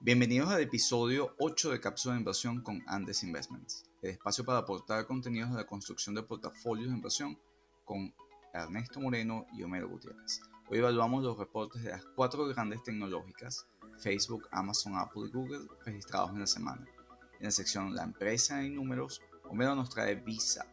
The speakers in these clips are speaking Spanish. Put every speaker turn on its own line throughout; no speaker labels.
Bienvenidos al episodio 8 de Cápsula de Inversión con Andes Investments, el espacio para aportar contenidos de la construcción de portafolios de inversión con Ernesto Moreno y Homero Gutiérrez. Hoy evaluamos los reportes de las cuatro grandes tecnológicas, Facebook, Amazon, Apple y Google, registrados en la semana. En la sección La empresa en números, Homero nos trae Visa,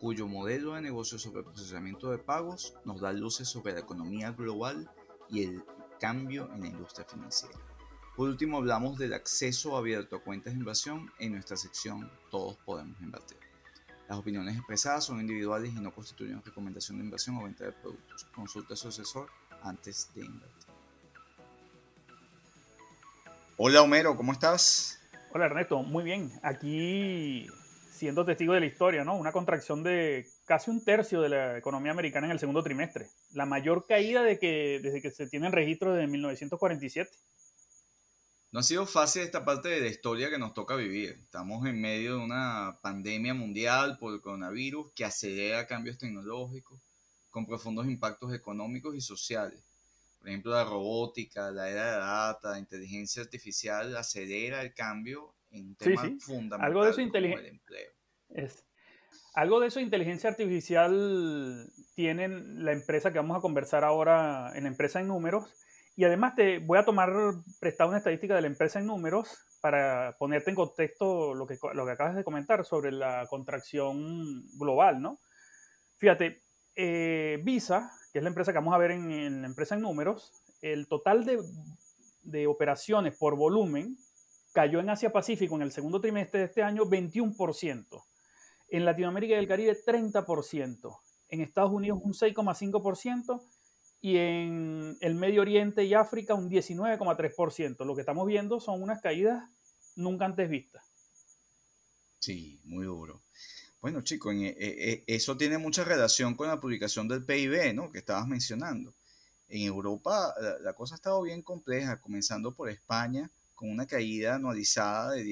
cuyo modelo de negocio sobre procesamiento de pagos nos da luces sobre la economía global y el cambio en la industria financiera. Por último, hablamos del acceso abierto a cuentas de inversión en nuestra sección Todos podemos invertir. Las opiniones expresadas son individuales y no constituyen recomendación de inversión o venta de productos. Consulta a su asesor antes de invertir. Hola Homero, ¿cómo estás?
Hola Ernesto, muy bien. Aquí siendo testigo de la historia, ¿no? Una contracción de casi un tercio de la economía americana en el segundo trimestre. La mayor caída de que, desde que se tienen registros desde 1947.
No ha sido fácil esta parte de la historia que nos toca vivir. Estamos en medio de una pandemia mundial por el coronavirus que acelera cambios tecnológicos con profundos impactos económicos y sociales. Por ejemplo, la robótica, la era de data, la inteligencia artificial acelera el cambio en temas fundamentales
Algo de eso como el empleo. Es, algo de eso inteligencia artificial tienen la empresa que vamos a conversar ahora en la empresa en números y además te voy a tomar prestado una estadística de la empresa en números para ponerte en contexto lo que, lo que acabas de comentar sobre la contracción global, ¿no? Fíjate, eh, Visa, que es la empresa que vamos a ver en, la empresa en números, el total de, de, operaciones por volumen cayó en Asia Pacífico en el segundo trimestre de este año 21%, en Latinoamérica y el Caribe 30%, en Estados Unidos un 6,5%, y en el Medio Oriente y África un 19,3%. Lo que estamos viendo son unas caídas nunca antes vistas.
Sí, muy duro. Bueno, chicos, e, e, e, eso tiene mucha relación con la publicación del PIB, ¿no? Que estabas mencionando. En Europa la, cosa ha estado bien compleja, comenzando por España, con una caída anualizada de,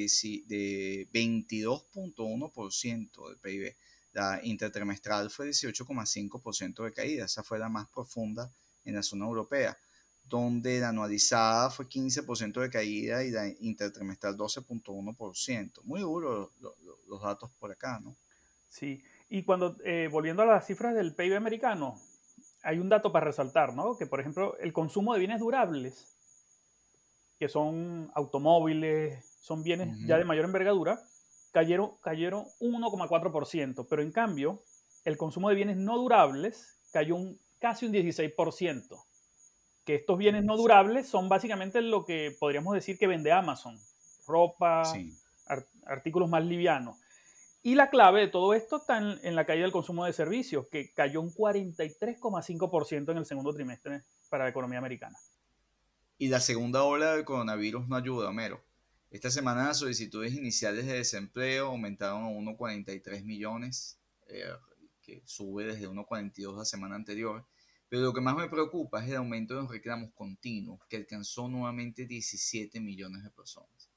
de 22.1% del PIB. La intertrimestral fue 18,5% de caída, esa fue la más profunda en la zona europea, donde la anualizada fue 15% de caída y la intertrimestral 12.1%. Muy duro los datos por acá, ¿no?
Sí, y cuando, eh, volviendo a las cifras del PIB americano, hay un dato para resaltar, ¿no? Que, por ejemplo, el consumo de bienes durables, que son automóviles, son bienes ya de mayor envergadura, cayeron, cayeron un 1,4%, pero en cambio, el consumo de bienes no durables cayó un, casi un 16%. Que estos bienes no durables son básicamente lo que podríamos decir que vende Amazon, ropa, artículos más livianos. Y la clave de todo esto está en, la caída del consumo de servicios, que cayó un 43,5% en el segundo trimestre para la economía americana.
Y la segunda ola del coronavirus no ayuda, Homero. Esta semana las solicitudes iniciales de desempleo aumentaron a 1,43 millones, eh, que sube desde 1,42 la semana anterior. Pero lo que más me preocupa es el aumento de los reclamos continuos, que alcanzó nuevamente 17 millones de personas.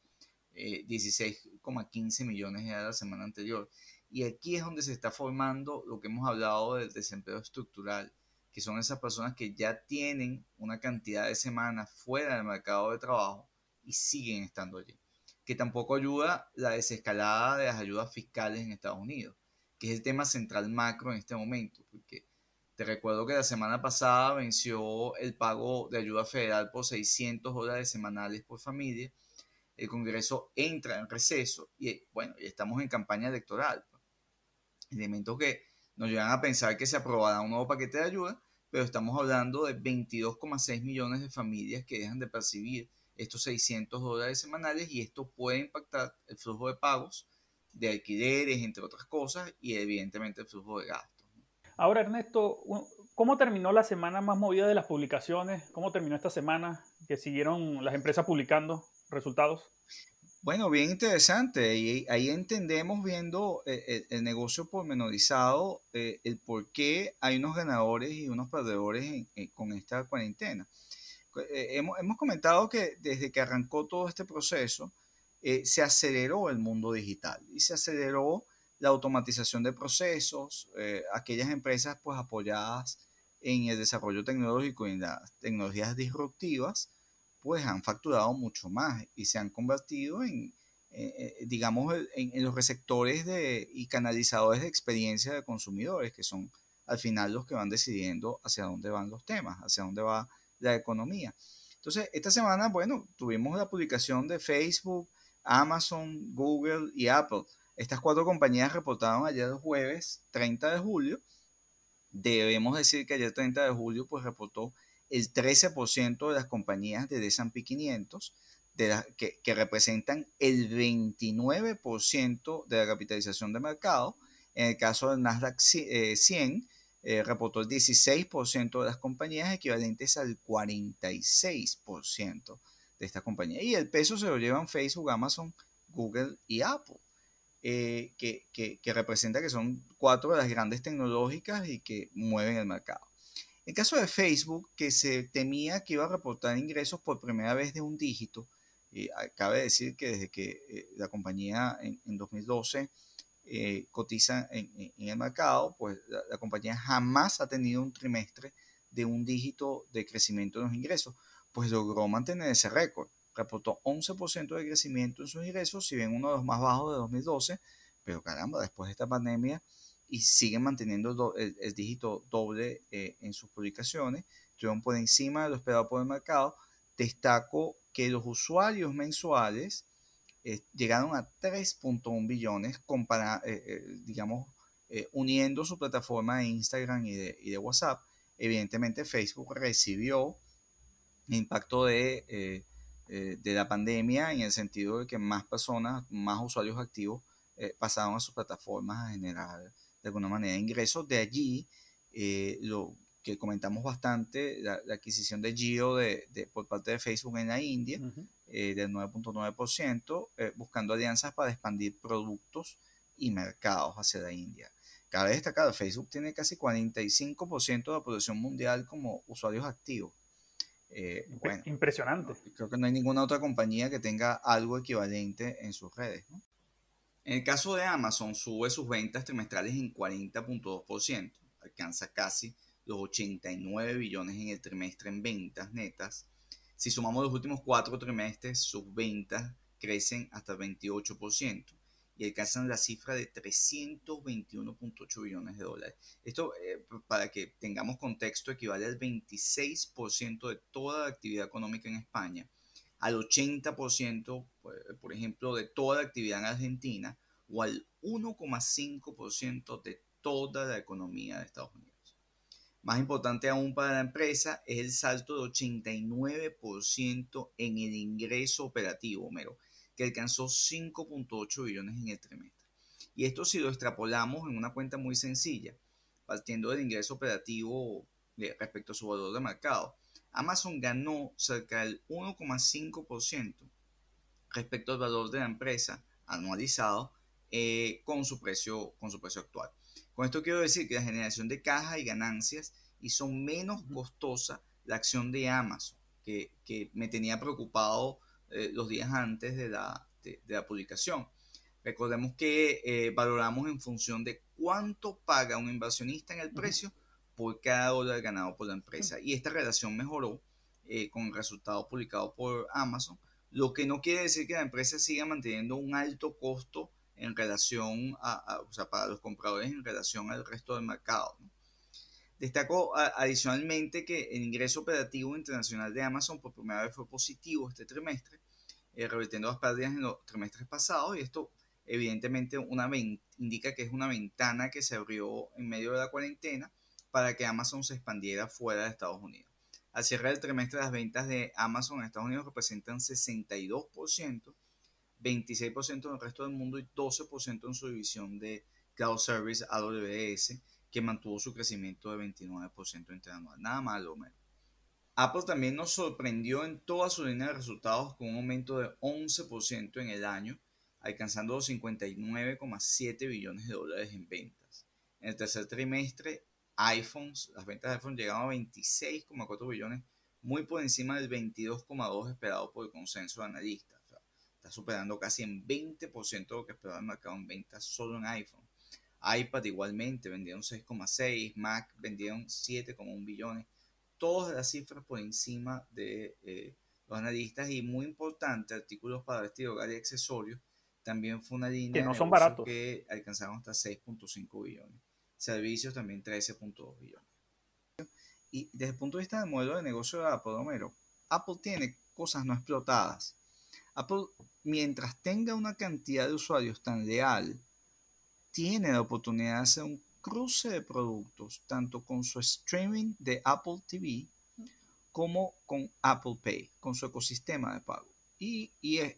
16,15 eh, millones era la semana anterior. Y aquí es donde se está formando lo que hemos hablado del desempleo estructural, que son esas personas que ya tienen una cantidad de semanas fuera del mercado de trabajo y siguen estando allí que tampoco ayuda la desescalada de las ayudas fiscales en Estados Unidos, que es el tema central macro en este momento, porque te recuerdo que la semana pasada venció el pago de ayuda federal por 600 dólares semanales por familia, el Congreso entra en receso y bueno, estamos en campaña electoral. Pues. Elementos que nos llevan a pensar que se aprobará un nuevo paquete de ayuda, pero estamos hablando de 22,6 millones de familias que dejan de percibir estos 600 dólares semanales y esto puede impactar el flujo de pagos de alquileres, entre otras cosas, y evidentemente el flujo de gastos.
Ahora, Ernesto, ¿cómo terminó la semana más movida de las publicaciones? ¿Cómo terminó esta semana que siguieron las empresas publicando resultados?
Bueno, bien interesante. Y ahí entendemos viendo eh, el, negocio pormenorizado, eh, el por qué hay unos ganadores y unos perdedores con esta cuarentena. Eh, hemos, hemos, comentado que desde que arrancó todo este proceso, eh, se aceleró el mundo digital y se aceleró la automatización de procesos, eh, aquellas empresas pues apoyadas en el desarrollo tecnológico y en las tecnologías disruptivas, pues han facturado mucho más y se han convertido en, eh, eh, digamos, en, los receptores de, y canalizadores de experiencia de consumidores, que son al final los que van decidiendo hacia dónde van los temas, hacia dónde va la economía. Entonces, esta semana, bueno, tuvimos la publicación de Facebook, Amazon, Google y Apple. Estas cuatro compañías reportaron ayer jueves 30 de julio. Debemos decir que ayer 30 de julio pues reportó el 13% de las compañías de S&P 500, de que, que, representan el 29% de la capitalización de mercado. En el caso del Nasdaq 100, eh, eh, reportó el 16% de las compañías, equivalentes al 46% de esta compañía. Y el peso se lo llevan Facebook, Amazon, Google y Apple, eh, que, que, que representa que son cuatro de las grandes tecnológicas y que mueven el mercado. En caso de Facebook, que se temía que iba a reportar ingresos por primera vez de un dígito, y cabe decir que desde que eh, la compañía en, 2012 eh, cotiza en, el mercado, pues la, compañía jamás ha tenido un trimestre de un dígito de crecimiento en los ingresos, pues logró mantener ese récord. Reportó 11% de crecimiento en sus ingresos, si bien uno de los más bajos de 2012, pero caramba, después de esta pandemia y siguen manteniendo el, dígito doble eh, en sus publicaciones, estuvieron por encima de lo esperado por el mercado. Destaco que los usuarios mensuales eh, llegaron a 3.1 billones, compara, eh, digamos, uniendo su plataforma de Instagram y de, WhatsApp. Evidentemente Facebook recibió impacto de, de la pandemia en el sentido de que más personas, más usuarios activos pasaron a sus plataformas a generar de alguna manera ingresos. De allí, eh, lo que comentamos bastante, la, adquisición de Geo de, por parte de Facebook en la India, eh, del 9.9%, eh, buscando alianzas para expandir productos y mercados hacia la India. Cabe destacar, Facebook tiene casi 45% de la población mundial como usuarios activos.
bueno, Impresionante.
creo que no hay ninguna otra compañía que tenga algo equivalente en sus redes. ¿no? En el caso de Amazon, sube sus ventas trimestrales en 40.2%, alcanza casi los 89 billones en el trimestre en ventas netas. Si sumamos los últimos cuatro trimestres, sus ventas crecen hasta el 28% y alcanzan la cifra de 321.8 billones de dólares. Esto, eh, para que tengamos contexto, equivale al 26% de toda la actividad económica en España al 80%, pues, por ejemplo, de toda la actividad en Argentina o al 1,5% de toda la economía de Estados Unidos. Más importante aún para la empresa es el salto de 89% en el ingreso operativo, Homero, que alcanzó 5.8 billones en el trimestre. Y esto si lo extrapolamos en una cuenta muy sencilla, partiendo del ingreso operativo respecto a su valor de mercado, Amazon ganó cerca del 1,5% respecto al valor de la empresa anualizado eh, con, su precio, con su precio actual. Con esto quiero decir que la generación de caja y ganancias hizo menos costosa la acción de Amazon, que, me tenía preocupado eh, los días antes de la, de, la publicación. Recordemos que eh, valoramos en función de cuánto paga un inversionista en el precio por cada dólar ganado por la empresa. Y esta relación mejoró eh, con el resultado publicado por Amazon, lo que no quiere decir que la empresa siga manteniendo un alto costo en relación a, o sea, para los compradores en relación al resto del mercado. Destaco adicionalmente que el ingreso operativo internacional de Amazon por primera vez fue positivo este trimestre, eh, revirtiendo las pérdidas en los trimestres pasados y esto evidentemente una indica que es una ventana que se abrió en medio de la cuarentena para que Amazon se expandiera fuera de Estados Unidos. Al cierre del trimestre, las ventas de Amazon en Estados Unidos representan 62%, 26% en el resto del mundo y 12% en su división de Cloud Service AWS, que mantuvo su crecimiento de 29% interanual. Nada malo, menos. Apple también nos sorprendió en toda su línea de resultados con un aumento de 11% en el año, alcanzando los 59,7 billones de dólares en ventas. En el tercer trimestre, iPhones, las ventas de iPhone llegaron a 26,4 billones, muy por encima del 22,2 esperado por el consenso de analistas. Está superando casi en 20% lo que esperaba el mercado en ventas solo en iPhone. iPad igualmente vendieron 6,6, Mac vendieron 7,1 billones, todas las cifras por encima de, eh, los analistas y muy importante, artículos para vestir, hogar y accesorios, también fue una línea
que no son baratos.
que alcanzaron hasta 6.5 billones. Servicios también 13.2 billones. Y desde el punto de vista del modelo de negocio de Apple, Homero, Apple tiene cosas no explotadas. Apple, mientras tenga una cantidad de usuarios tan leal, tiene la oportunidad de hacer un cruce de productos, tanto con su streaming de Apple TV como con Apple Pay, con su ecosistema de pago. Y,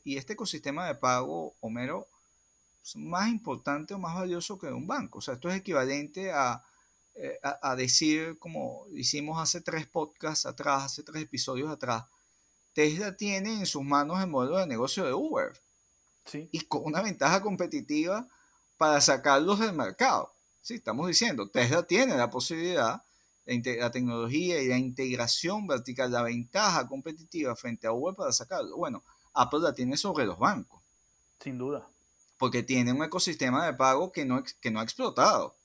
este ecosistema de pago, Homero, es más importante o más valioso que un banco. O sea, esto es equivalente a, eh, decir, como hicimos hace tres podcasts atrás, hace tres episodios atrás, Tesla tiene en sus manos el modelo de negocio de Uber. Sí. Y con una ventaja competitiva para sacarlos del mercado. Sí, estamos diciendo, Tesla tiene la posibilidad, la tecnología y la integración vertical, la ventaja competitiva frente a Uber para sacarlo. Bueno, Apple la tiene sobre los bancos.
Sin duda.
Porque tiene un ecosistema de pago que no, que no ha explotado.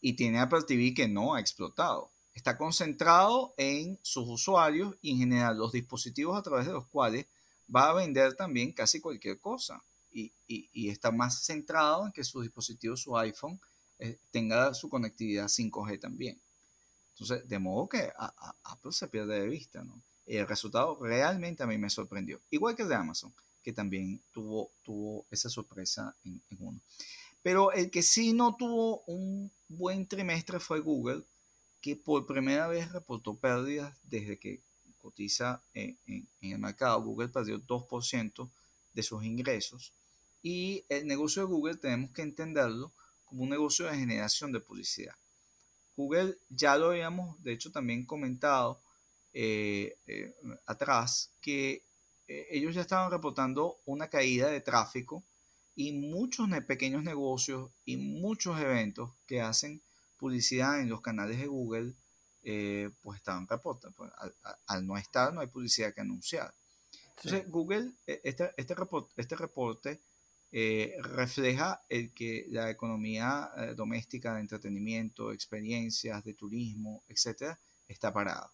Y tiene Apple TV que no ha explotado. Está concentrado en sus usuarios y en general los dispositivos a través de los cuales va a vender también casi cualquier cosa y, está más centrado en que su dispositivo, su iPhone, eh, tenga su conectividad 5G también. Entonces, de modo que Apple se pierde de vista, ¿no? Y el resultado realmente a mí me sorprendió. Igual que el de Amazon, que también tuvo, tuvo esa sorpresa en, uno. Pero el que sí no tuvo un buen trimestre fue Google, que por primera vez reportó pérdidas desde que cotiza en, en el mercado. Google perdió 2% de sus ingresos y el negocio de Google tenemos que entenderlo como un negocio de generación de publicidad. Google ya lo habíamos, de hecho, también comentado eh, eh, atrás, que eh, ellos ya estaban reportando una caída de tráfico y muchos pequeños negocios y muchos eventos que hacen publicidad en los canales de Google, pues estaban reportando. Pues, al, no estar, no hay publicidad que anunciar. Entonces, Google, este, este, este reporte eh, refleja el que la economía eh, doméstica de entretenimiento, experiencias, de turismo, etcétera, está parada.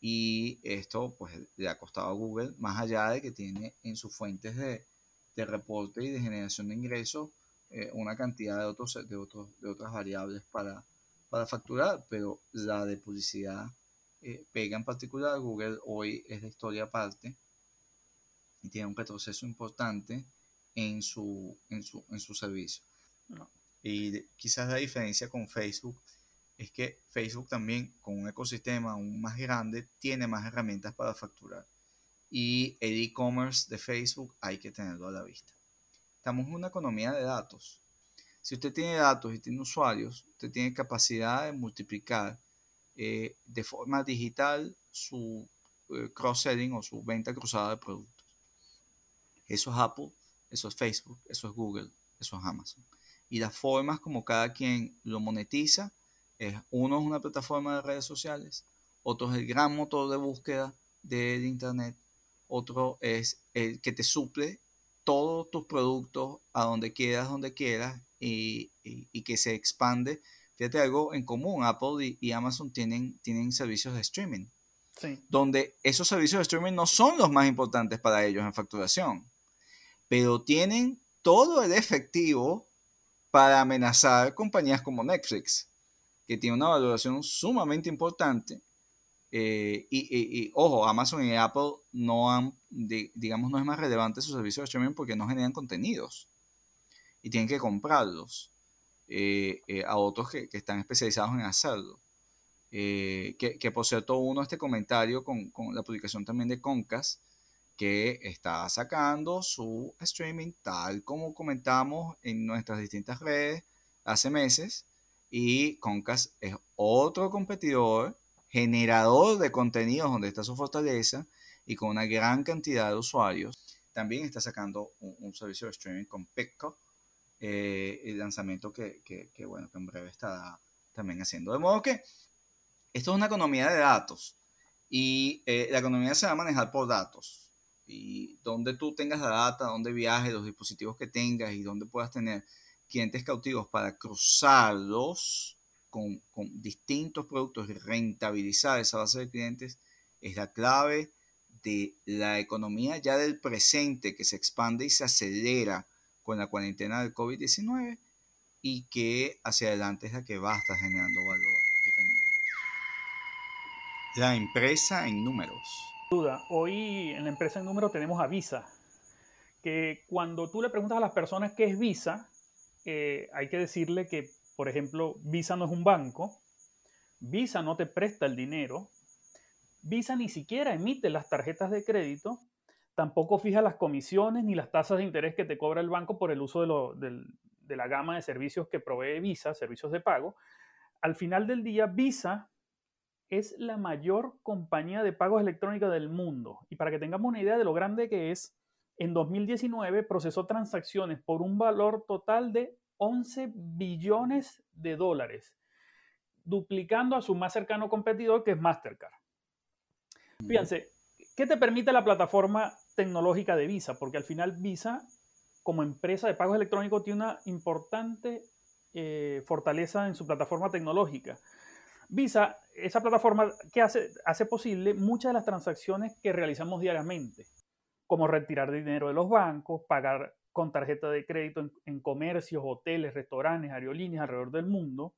Y esto pues le ha costado a Google, más allá de que tiene en sus fuentes de, de reporte y de generación de ingresos eh, una cantidad de, otros, de, otros, de otras variables para, para facturar, pero la de publicidad pega en particular. Google hoy es de historia aparte y tiene un retroceso importante en su, en su, en su servicio. Y quizás la diferencia con Facebook es que Facebook también, con un ecosistema aún más grande, tiene más herramientas para facturar. Y el e-commerce de Facebook hay que tenerlo a la vista. Estamos en una economía de datos. Si usted tiene datos y tiene usuarios, usted tiene capacidad de multiplicar eh, de forma digital su eh, cross-selling o su venta cruzada de productos. Eso es Apple eso es Facebook, eso es Google, eso es Amazon. Y las formas como cada quien lo monetiza, es, uno es una plataforma de redes sociales, otro es el gran motor de búsqueda del Internet, otro es el que te suple todos tus productos a donde quieras, donde quieras y, que se expande. Fíjate algo en común, Apple y, Amazon tienen, tienen servicios de streaming. Donde esos servicios de streaming no son los más importantes para ellos en facturación pero tienen todo el efectivo para amenazar compañías como Netflix, que tiene una valoración sumamente importante. Eh, y, ojo, Amazon y Apple no han, digamos, no es más relevante su servicio de streaming porque no generan contenidos y tienen que comprarlos eh, eh, a otros que, están especializados en hacerlo. Que, por cierto, uno este comentario con, con la publicación también de Concas, que está sacando su streaming tal como comentamos en nuestras distintas redes hace meses y Concast es otro competidor generador de contenidos donde está su fortaleza y con una gran cantidad de usuarios. También está sacando un, servicio de streaming con Pico, eh, el lanzamiento que, que, bueno, que en breve está también haciendo. De modo que esto es una economía de datos y eh, la economía se va a manejar por datos y donde tú tengas la data, donde viajes, los dispositivos que tengas y donde puedas tener clientes cautivos para cruzarlos con, distintos productos y rentabilizar esa base de clientes es la clave de la economía ya del presente que se expande y se acelera con la cuarentena del COVID-19 y que hacia adelante es la que va a estar generando valor. La empresa en números.
Duda, hoy en la empresa en números tenemos a Visa, que cuando tú le preguntas a las personas qué es Visa, eh, hay que decirle que, por ejemplo, Visa no es un banco, Visa no te presta el dinero, Visa ni siquiera emite las tarjetas de crédito, tampoco fija las comisiones ni las tasas de interés que te cobra el banco por el uso de, la gama de servicios que provee Visa, servicios de pago. Al final del día, Visa es la mayor compañía de pagos electrónicos del mundo. Y para que tengamos una idea de lo grande que es, en 2019 procesó transacciones por un valor total de 11 billones de dólares, duplicando a su más cercano competidor que es Mastercard. Fíjense, ¿qué te permite la plataforma tecnológica de Visa? Porque al final Visa, como empresa de pagos electrónicos, tiene una importante eh, fortaleza en su plataforma tecnológica. Visa, esa plataforma que hace, hace posible muchas de las transacciones que realizamos diariamente, como retirar dinero de los bancos, pagar con tarjeta de crédito en, comercios, hoteles, restaurantes, aerolíneas alrededor del mundo.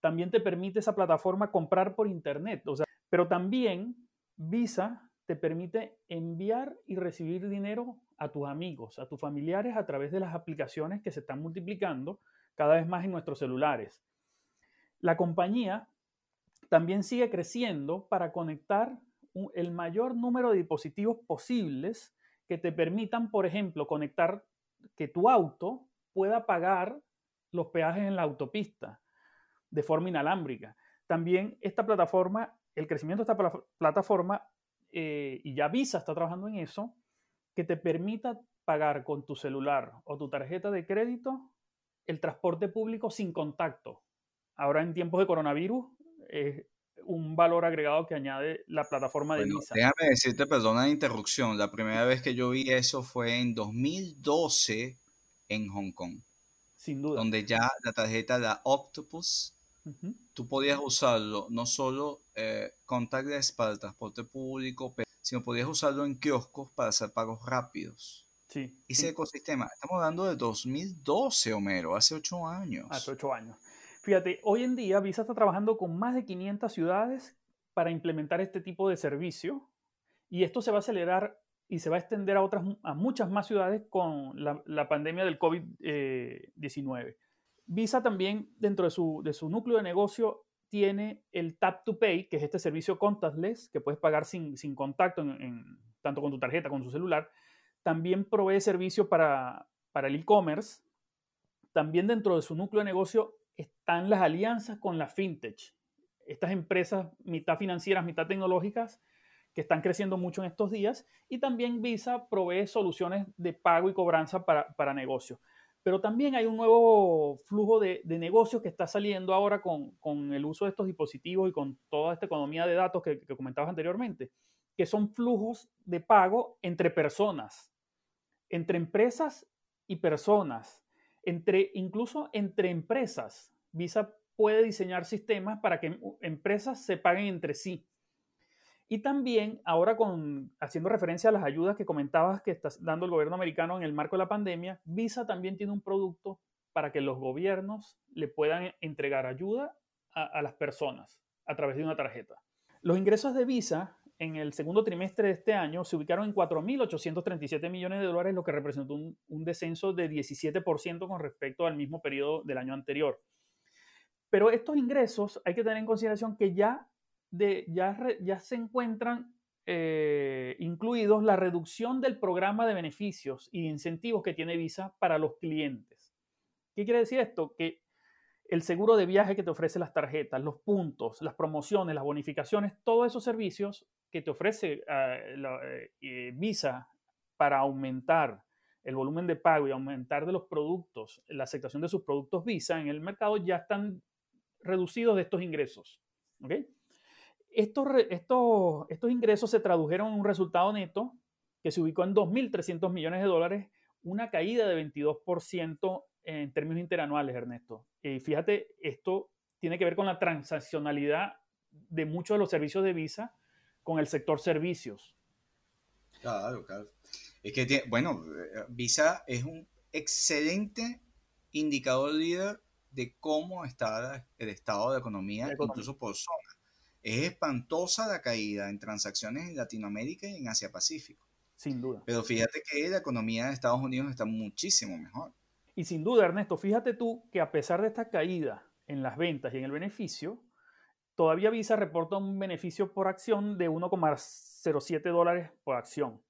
También te permite esa plataforma comprar por internet. O sea, pero también Visa te permite enviar y recibir dinero a tus amigos, a tus familiares a través de las aplicaciones que se están multiplicando cada vez más en nuestros celulares. La compañía también sigue creciendo para conectar el mayor número de dispositivos posibles que te permitan, por ejemplo, conectar que tu auto pueda pagar los peajes en la autopista de forma inalámbrica. También esta plataforma, el crecimiento de esta plataforma, eh, y ya Visa está trabajando en eso, que te permita pagar con tu celular o tu tarjeta de crédito el transporte público sin contacto. Ahora en tiempos de coronavirus es un valor agregado que añade la plataforma de Visa.
Déjame decirte, perdona la interrupción, la primera vez que yo vi eso fue en 2012 en Hong Kong.
Sin duda.
Donde ya la tarjeta, la Octopus, tú podías usarlo no solo eh, contactless para el transporte público, sino podías usarlo en kioscos para hacer pagos rápidos.
Sí.
Ese ecosistema, estamos hablando de 2012, Homero, hace ocho años.
Hace ocho años. Fíjate, hoy en día Visa está trabajando con más de 500 ciudades para implementar este tipo de servicio y esto se va a acelerar y se va a extender a otras a muchas más ciudades con la, pandemia del COVID-19. Visa también dentro de su, de su, núcleo de negocio tiene el Tap to Pay, que es este servicio contactless que puedes pagar sin, sin contacto en, tanto con tu tarjeta con tu celular. También provee servicio para, para el e-commerce. También dentro de su núcleo de negocio están las alianzas con la fintech, estas empresas mitad financieras, mitad tecnológicas, que están creciendo mucho en estos días, y también Visa provee soluciones de pago y cobranza para, negocios. Pero también hay un nuevo flujo de, negocios que está saliendo ahora con, el uso de estos dispositivos y con toda esta economía de datos que, que comentabas anteriormente, que son flujos de pago entre personas, entre empresas y personas entre, incluso entre empresas. Visa puede diseñar sistemas para que empresas se paguen entre sí. Y también, ahora con, haciendo referencia a las ayudas que comentabas que está dando el gobierno americano en el marco de la pandemia, Visa también tiene un producto para que los gobiernos le puedan entregar ayuda a las personas a través de una tarjeta. Los ingresos de Visa en el segundo trimestre de este año se ubicaron en 4.837 millones de dólares, lo que representó un, descenso de 17% con respecto al mismo periodo del año anterior. Pero estos ingresos hay que tener en consideración que ya, de, se encuentran eh, incluidos la reducción del programa de beneficios y incentivos que tiene Visa para los clientes. ¿Qué quiere decir esto? Que el seguro de viaje que te ofrece las tarjetas, los puntos, las promociones, las bonificaciones, todos esos servicios que te ofrece eh, eh, eh, Visa para aumentar el volumen de pago y aumentar de los productos, la aceptación de sus productos Visa en el mercado ya están reducidos de estos ingresos. Estos, estos, estos ingresos se tradujeron en un resultado neto que se ubicó en 2.300 millones de dólares, una caída de 22% en términos interanuales, Ernesto. Y fíjate, esto tiene que ver con la transaccionalidad de muchos de los servicios de Visa con el sector servicios.
Claro, claro. Es que, bueno, Visa es un excelente indicador líder de cómo está el estado de la economía, incluso por zona. Es espantosa la caída en transacciones en Latinoamérica y en Asia Pacífico.
Sin duda.
Pero fíjate que la economía de Estados Unidos está muchísimo mejor.
Y sin duda, Ernesto, fíjate tú que a pesar de esta caída en las ventas y en el beneficio, todavía Visa reporta un beneficio por acción de 1,07 dólares por acción.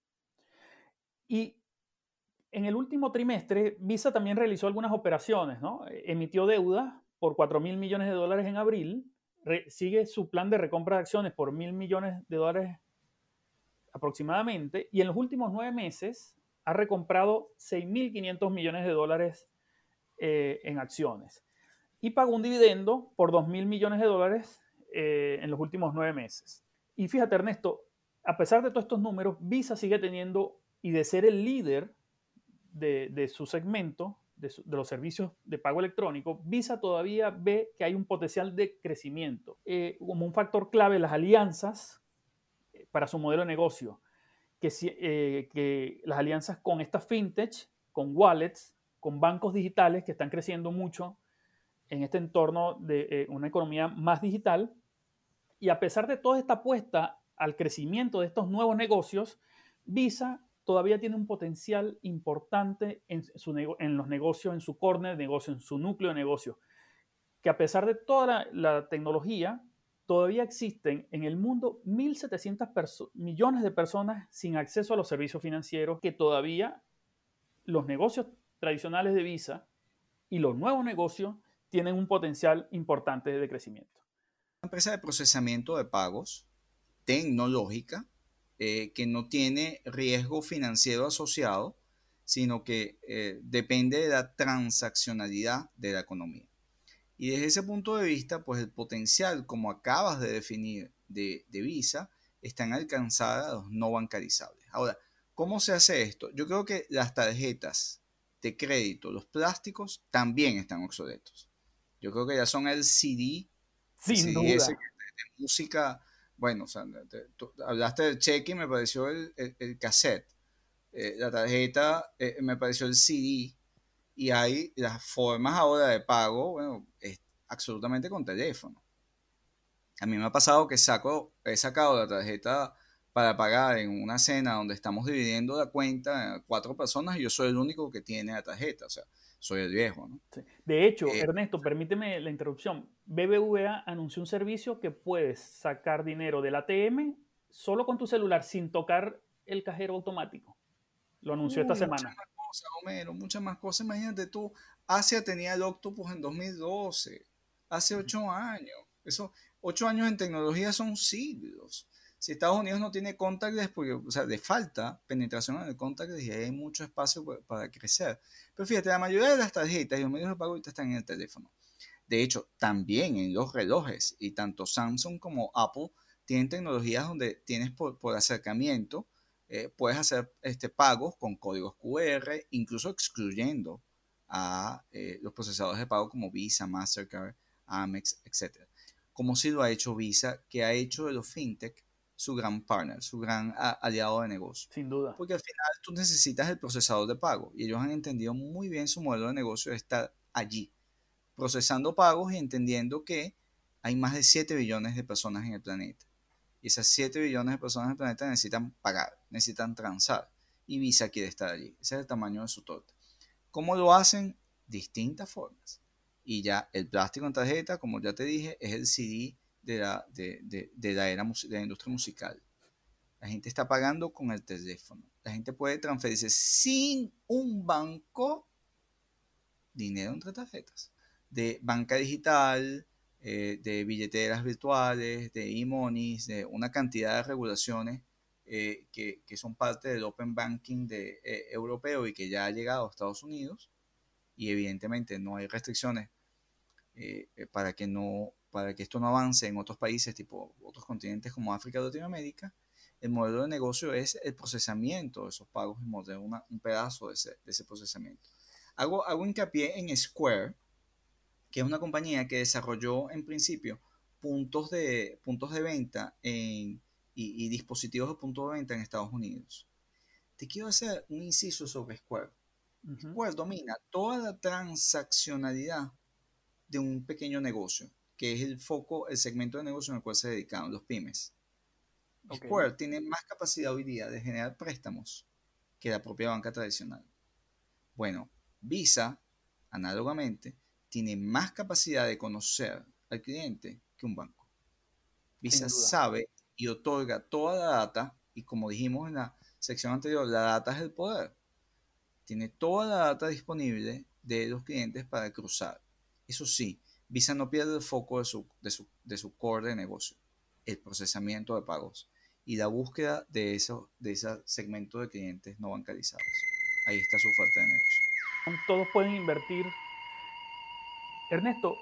Y en el último trimestre, Visa también realizó algunas operaciones, ¿no? Emitió deuda por 4 mil millones de dólares en abril, sigue su plan de recompra de acciones por mil millones de dólares aproximadamente, y en los últimos nueve meses ha recomprado 6.500 millones de dólares eh, en acciones y pagó un dividendo por 2.000 millones de dólares eh, en los últimos nueve meses. Y fíjate, Ernesto, a pesar de todos estos números, Visa sigue teniendo y de ser el líder de, su segmento, de, los servicios de pago electrónico, Visa todavía ve que hay un potencial de crecimiento. Eh, como un factor clave, las alianzas eh, para su modelo de negocio, que, eh, que las alianzas con estas fintech, con wallets, con bancos digitales que están creciendo mucho en este entorno de una economía más digital. Y a pesar de toda esta apuesta al crecimiento de estos nuevos negocios, Visa todavía tiene un potencial importante en, en los negocios, en su core de negocio, en su núcleo de negocio, que a pesar de toda la, tecnología, todavía existen en el mundo 1.700 millones de personas sin acceso a los servicios financieros, que todavía los negocios tradicionales de Visa y los nuevos negocios tienen un potencial importante de crecimiento.
Empresa de procesamiento de pagos tecnológica eh, que no tiene riesgo financiero asociado, sino que eh, depende de la transaccionalidad de la economía. Y desde ese punto de vista, pues el potencial, como acabas de definir, de, de Visa, están alcanzadas los no bancarizables. Ahora, ¿cómo se hace esto? Yo creo que las tarjetas de crédito, los plásticos, también están obsoletos. Yo creo que ya son el CD,
Sin duda. de
música bueno, o sea, hablaste del cheque y me pareció el, el, cassette. Eh, la tarjeta eh, me pareció el CD. Y hay las formas ahora de pago, bueno, es absolutamente con teléfono. A mí me ha pasado que saco, he sacado la tarjeta para pagar en una cena donde estamos dividiendo la cuenta cuatro personas y yo soy el único que tiene la tarjeta. O sea, soy el viejo, ¿no?
De hecho, eh, Ernesto, permíteme la interrupción. BBVA anunció un servicio que puedes sacar dinero del ATM solo con tu celular sin tocar el cajero automático. Lo anunció esta semana.
Muchas más cosas, Homero, muchas más cosas. Imagínate tú, Asia tenía el Octopus en 2012, hace ocho años. Eso, ocho años en tecnología son siglos si Estados Unidos no tiene contactless, porque, o sea, le falta penetración en el contactless y hay mucho espacio para crecer. Pero fíjate, la mayoría de las tarjetas y los medios de pago están en el teléfono. De hecho, también en los relojes, y tanto Samsung como Apple tienen tecnologías donde tienes por, acercamiento, eh, puedes hacer este, pagos con códigos QR, incluso excluyendo a eh, los procesadores de pago como Visa, Mastercard, Amex, etc. Como si lo ha hecho Visa, que ha hecho de los fintech su gran partner, su gran aliado de negocio.
Sin duda.
Porque al final tú necesitas el procesador de pago y ellos han entendido muy bien su modelo de negocio de estar allí, procesando pagos y entendiendo que hay más de 7 billones de personas en el planeta. Y esas 7 billones de personas en el planeta necesitan pagar, necesitan transar. Y Visa quiere estar allí. Ese es el tamaño de su torta. ¿Cómo lo hacen? Distintas formas. Y ya el plástico en tarjeta, como ya te dije, es el CD de la, de, de, la era de la industria musical. La gente está pagando con el teléfono. La gente puede transferirse sin un banco dinero entre tarjetas. De banca digital, eh, de billeteras virtuales, de e-monies, de una cantidad de regulaciones eh, que, que, son parte del Open Banking de, eh, europeo y que ya ha llegado a Estados Unidos. Y evidentemente no hay restricciones para que no para que esto no avance en otros países, tipo otros continentes como África y Latinoamérica, el modelo de negocio es el procesamiento de esos pagos y modelo, un pedazo de ese, de ese procesamiento. Hago, hago hincapié en Square, que es una compañía que desarrolló en principio puntos de, puntos de venta y, dispositivos de punto de venta en Estados Unidos. te quiero hacer un inciso sobre Square. Square domina toda la transaccionalidad de un pequeño negocio, que es el foco, el segmento de negocio en el cual se dedican los pymes. Square tiene más capacidad hoy día de generar préstamos que la propia banca tradicional. Bueno, Visa, análogamente, tiene más capacidad de conocer al cliente que un banco. Visa sabe y otorga toda la data, y como dijimos en la sección anterior, la data es el poder. Tiene toda la data disponible de los clientes para cruzar. Eso sí, Visa no pierde el foco de su, de su, de su core de negocio, el procesamiento de pagos y la búsqueda de, de ese segmento de clientes no bancarizados. Ahí está su falta de negocio.
Todos pueden invertir. Ernesto,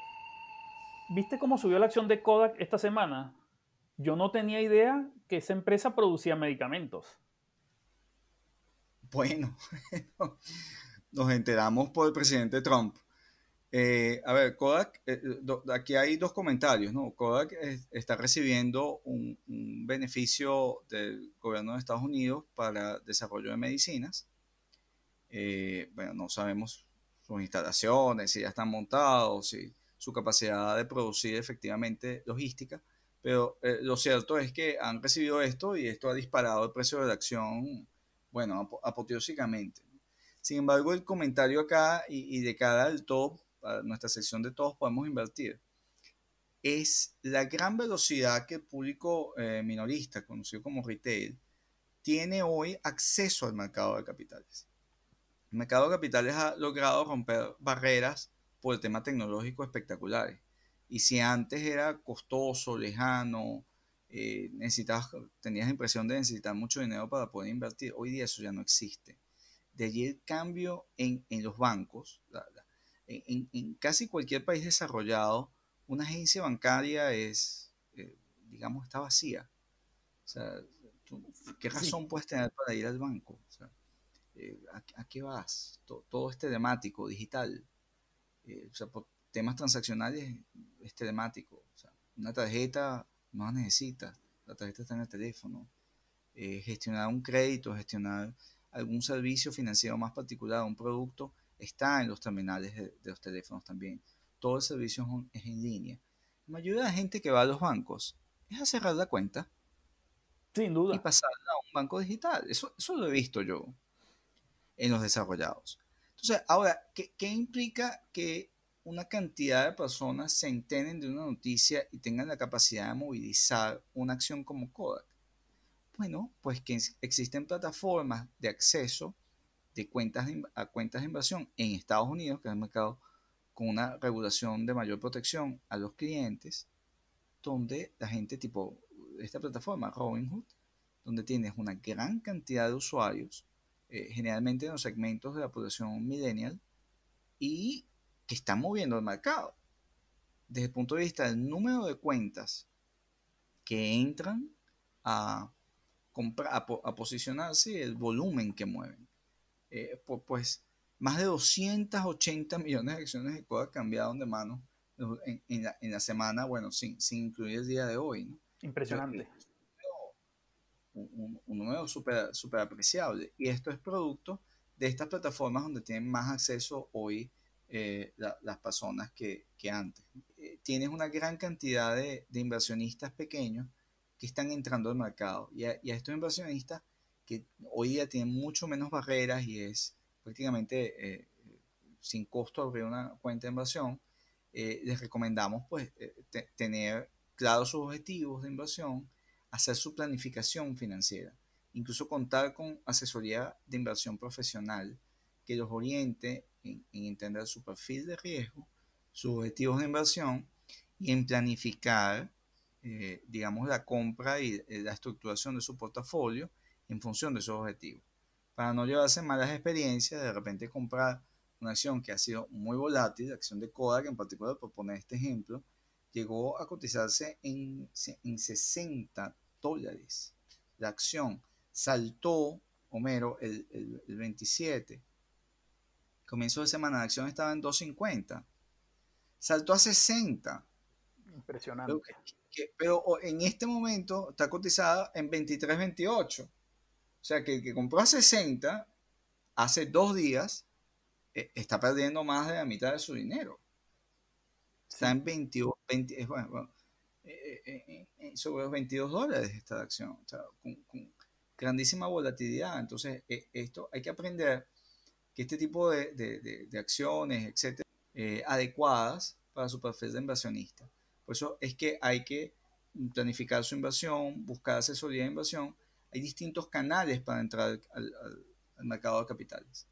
¿viste cómo subió la acción de Kodak esta semana? Yo no tenía idea que esa empresa producía medicamentos.
Bueno, nos enteramos por el presidente Trump. Eh, a ver, Kodak, eh, aquí hay dos comentarios, ¿no? Kodak está recibiendo un, beneficio del gobierno de Estados Unidos para desarrollo de medicinas. Eh, bueno, no sabemos sus instalaciones, si ya están montados, si su capacidad de producir efectivamente logística, pero lo cierto es que han recibido esto y esto ha disparado el precio de la acción, bueno, apoteósicamente. Sin embargo, el comentario acá y, y de cara al top nuestra sección de todos podemos invertir, es la gran velocidad que el público eh, minorista, conocido como retail, tiene hoy acceso al mercado de capitales. El mercado de capitales ha logrado romper barreras por el tema tecnológico espectaculares. Y si antes era costoso, lejano, eh, necesitabas, tenías la impresión de necesitar mucho dinero para poder invertir, hoy día eso ya no existe. De allí el cambio en, en los bancos, la, en, casi cualquier país desarrollado, una agencia bancaria es, eh, digamos, está vacía. O sea, ¿qué razón puedes tener para ir al banco? O sea, eh, ¿a, qué vas? Todo, es telemático, digital. Eh, o sea, por temas transaccionales es telemático. O sea, una tarjeta no la necesitas. La tarjeta está en el teléfono. gestionar un crédito, gestionar algún servicio financiero más particular, un producto, está en los terminales de, los teléfonos también. Todo el servicio es en línea. La mayoría de la gente que va a los bancos es a cerrar la cuenta.
Sin duda.
Y pasarla a un banco digital. Eso, eso lo he visto yo en los desarrollados. Entonces, ahora, ¿qué, ¿qué, implica que una cantidad de personas se enteren de una noticia y tengan la capacidad de movilizar una acción como Kodak? Bueno, pues que existen plataformas de acceso de cuentas a cuentas de inversión en Estados Unidos, que es el mercado con una regulación de mayor protección a los clientes, donde la gente tipo esta plataforma, Robinhood, donde tienes una gran cantidad de usuarios, eh, generalmente en los segmentos de la población millennial, y que están moviendo el mercado. Desde el punto de vista del número de cuentas que entran a, comprar, a posicionarse y el volumen que mueven. Eh, pues más de 280 millones de acciones de Kodak cambiaron de mano en, la, semana, bueno, sin, sin, incluir el día de hoy.
Impresionante.
Un, número súper super apreciable. Y esto es producto de estas plataformas donde tienen más acceso hoy eh, las personas que, antes. Eh, tienes una gran cantidad de, inversionistas pequeños que están entrando al mercado. Y y a estos inversionistas que hoy día tienen mucho menos barreras y es prácticamente eh, sin costo abrir una cuenta de inversión, eh, les recomendamos pues eh, tener claros sus objetivos de inversión, hacer su planificación financiera, incluso contar con asesoría de inversión profesional que los oriente en, entender su perfil de riesgo, sus objetivos de inversión y en planificar, digamos, la compra y la estructuración de su portafolio en función de esos objetivos. Para no llevarse malas experiencias, de repente comprar una acción que ha sido muy volátil, la acción de Kodak en particular, por poner este ejemplo, llegó a cotizarse en, en 60 dólares. La acción saltó, Homero, el, el, 27. Comienzo de semana la acción estaba en 2.50. Saltó a 60.
Impresionante.
Pero, pero en este momento está cotizada en 23.28 O sea, que el que compró a 60 hace dos días eh, está perdiendo más de la mitad de su dinero. Está en 22, 20, bueno, eh, eh, sobre los 22 dólares esta acción, o sea, con, grandísima volatilidad. Entonces, esto hay que aprender que este tipo de, de, de acciones, etcétera, adecuadas para su perfil de inversionista. Por eso es que hay que planificar su inversión, buscar asesoría de inversión. Hay distintos canales para entrar al, al mercado de capitales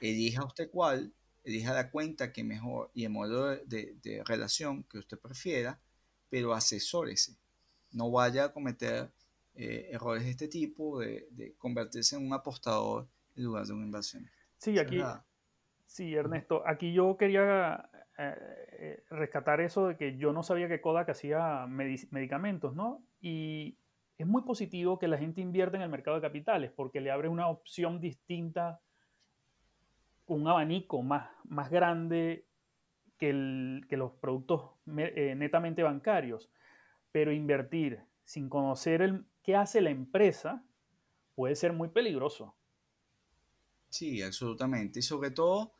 elija usted cuál, elija la cuenta que mejor y el modelo de, relación que usted prefiera, pero asesórese. No vaya a cometer eh, errores de este tipo, de, convertirse en un apostador en lugar de un inversión.
Sí, aquí, sí, Ernesto, aquí yo quería eh, eh, rescatar eso de que yo no sabía que Kodak hacía medicamentos, ¿no? Y es muy positivo que la gente invierta en el mercado de capitales porque le abre una opción distinta un abanico más, más grande que, los productos eh, netamente bancarios. Pero invertir sin conocer el, qué hace la empresa puede ser muy peligroso.
Sí, absolutamente. Y sobre todo,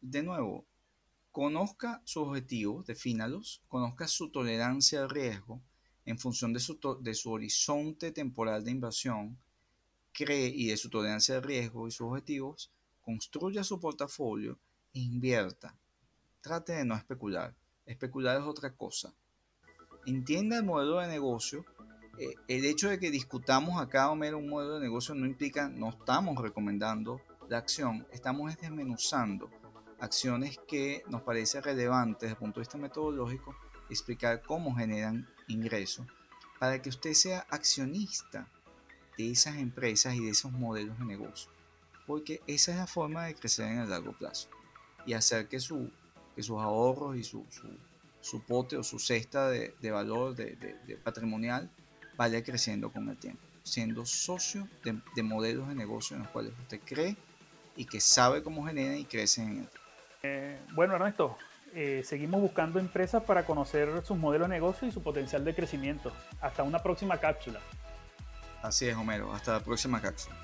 de nuevo, conozca sus objetivos, defínalos, conozca su tolerancia al riesgo en función de su, de su horizonte temporal de inversión, cree y de su tolerancia al riesgo y sus objetivos, construya su portafolio e invierta. Trate de no especular. Especular es otra cosa. Entienda el modelo de negocio. Eh, el hecho de que discutamos acá, Homero, un modelo de negocio no implica, no estamos recomendando la acción, estamos desmenuzando acciones que nos parece relevante desde el punto de vista metodológico, explicar cómo generan ingresos, para que usted sea accionista de esas empresas y de esos modelos de negocio porque esa es la forma de crecer en el largo plazo y hacer que, su, que sus ahorros y su, su, pote o su cesta de, valor de, patrimonial vaya creciendo con el tiempo, siendo socio de, modelos de negocio en los cuales usted cree y que sabe cómo genera y crece en él.
Eh, bueno, Ernesto, eh, seguimos buscando empresas para conocer sus modelos de negocio y su potencial de crecimiento. Hasta una próxima cápsula.
Así es, Homero. Hasta la próxima cápsula.